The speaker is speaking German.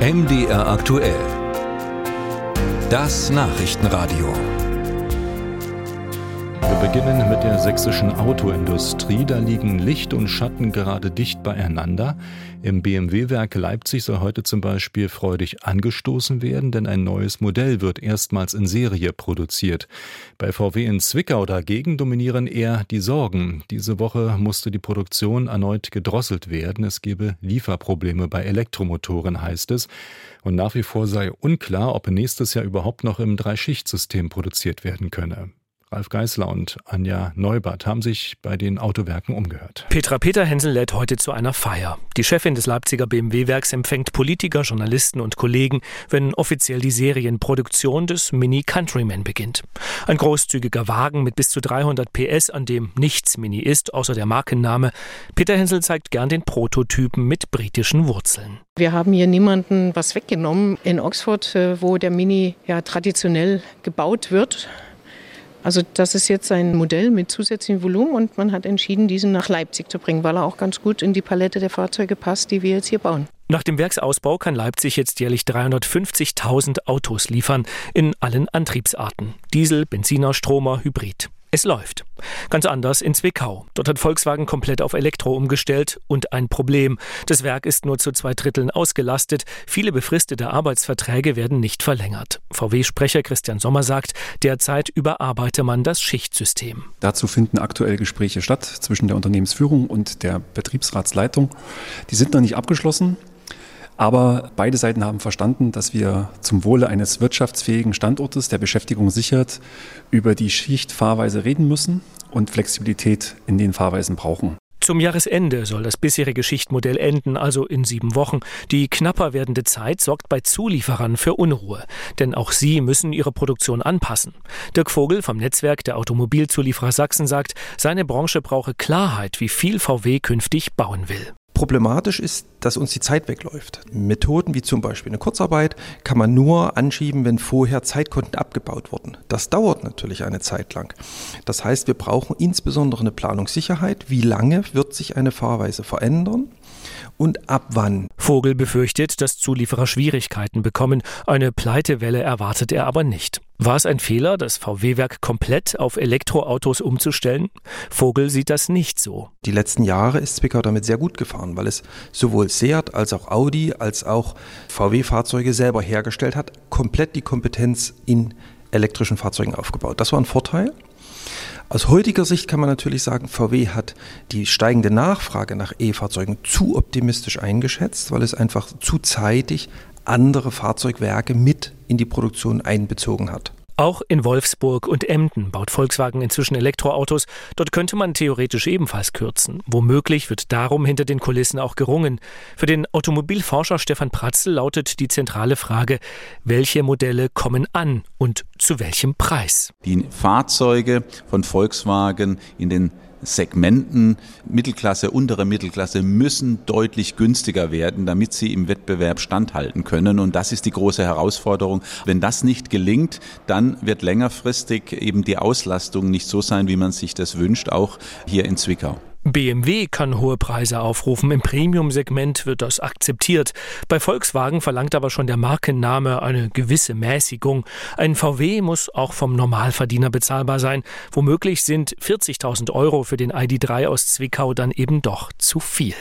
MDR aktuell. Das Nachrichtenradio. Wir beginnen mit der sächsischen Autoindustrie. Da liegen Licht und Schatten gerade dicht beieinander. Im BMW-Werk Leipzig soll heute zum Beispiel freudig angestoßen werden, denn ein neues Modell wird erstmals in Serie produziert. Bei VW in Zwickau dagegen dominieren eher die Sorgen. Diese Woche musste die Produktion erneut gedrosselt werden. Es gebe Lieferprobleme bei Elektromotoren, heißt es. Und nach wie vor sei unklar, ob nächstes Jahr überhaupt noch im Dreischichtsystem produziert werden könne. Ralf Geißler und Anja Neubert haben sich bei den Autowerken umgehört. Petra Peterhensel lädt heute zu einer Feier. Die Chefin des Leipziger BMW-Werks empfängt Politiker, Journalisten und Kollegen, wenn offiziell die Serienproduktion des Mini Countryman beginnt. Ein großzügiger Wagen mit bis zu 300 PS, an dem nichts Mini ist, außer der Markenname. Peterhensel zeigt gern den Prototypen mit britischen Wurzeln. Wir haben hier niemanden was weggenommen. In Oxford, äh, wo der Mini ja traditionell gebaut wird, also das ist jetzt ein Modell mit zusätzlichem Volumen und man hat entschieden, diesen nach Leipzig zu bringen, weil er auch ganz gut in die Palette der Fahrzeuge passt, die wir jetzt hier bauen. Nach dem Werksausbau kann Leipzig jetzt jährlich 350.000 Autos liefern, in allen Antriebsarten. Diesel, Benziner, Stromer, Hybrid. Es läuft. Ganz anders in Zwickau. Dort hat Volkswagen komplett auf Elektro umgestellt und ein Problem. Das Werk ist nur zu zwei Dritteln ausgelastet. Viele befristete Arbeitsverträge werden nicht verlängert. VW-Sprecher Christian Sommer sagt, derzeit überarbeite man das Schichtsystem. Dazu finden aktuell Gespräche statt zwischen der Unternehmensführung und der Betriebsratsleitung. Die sind noch nicht abgeschlossen. Aber beide Seiten haben verstanden, dass wir zum Wohle eines wirtschaftsfähigen Standortes, der Beschäftigung sichert, über die Schichtfahrweise reden müssen und Flexibilität in den Fahrweisen brauchen. Zum Jahresende soll das bisherige Schichtmodell enden, also in sieben Wochen. Die knapper werdende Zeit sorgt bei Zulieferern für Unruhe, denn auch sie müssen ihre Produktion anpassen. Dirk Vogel vom Netzwerk der Automobilzulieferer Sachsen sagt, seine Branche brauche Klarheit, wie viel VW künftig bauen will. Problematisch ist, dass uns die Zeit wegläuft. Methoden wie zum Beispiel eine Kurzarbeit kann man nur anschieben, wenn vorher Zeitkonten abgebaut wurden. Das dauert natürlich eine Zeit lang. Das heißt, wir brauchen insbesondere eine Planungssicherheit. Wie lange wird sich eine Fahrweise verändern? Und ab wann. Vogel befürchtet, dass Zulieferer Schwierigkeiten bekommen. Eine Pleitewelle erwartet er aber nicht. War es ein Fehler, das VW-Werk komplett auf Elektroautos umzustellen? Vogel sieht das nicht so. Die letzten Jahre ist Zwickau damit sehr gut gefahren, weil es sowohl Seat als auch Audi als auch VW-Fahrzeuge selber hergestellt hat, komplett die Kompetenz in elektrischen Fahrzeugen aufgebaut. Das war ein Vorteil. Aus heutiger Sicht kann man natürlich sagen, VW hat die steigende Nachfrage nach E-Fahrzeugen zu optimistisch eingeschätzt, weil es einfach zu zeitig andere Fahrzeugwerke mit in die Produktion einbezogen hat. Auch in Wolfsburg und Emden baut Volkswagen inzwischen Elektroautos. Dort könnte man theoretisch ebenfalls kürzen. Womöglich wird darum hinter den Kulissen auch gerungen. Für den Automobilforscher Stefan Pratzel lautet die zentrale Frage, welche Modelle kommen an und zu welchem Preis? Die Fahrzeuge von Volkswagen in den Segmenten Mittelklasse, untere Mittelklasse müssen deutlich günstiger werden, damit sie im Wettbewerb standhalten können. Und das ist die große Herausforderung. Wenn das nicht gelingt, dann wird längerfristig eben die Auslastung nicht so sein, wie man sich das wünscht, auch hier in Zwickau. BMW kann hohe Preise aufrufen, im Premium-Segment wird das akzeptiert. Bei Volkswagen verlangt aber schon der Markenname eine gewisse Mäßigung. Ein VW muss auch vom Normalverdiener bezahlbar sein. Womöglich sind 40.000 Euro für den ID3 aus Zwickau dann eben doch zu viel.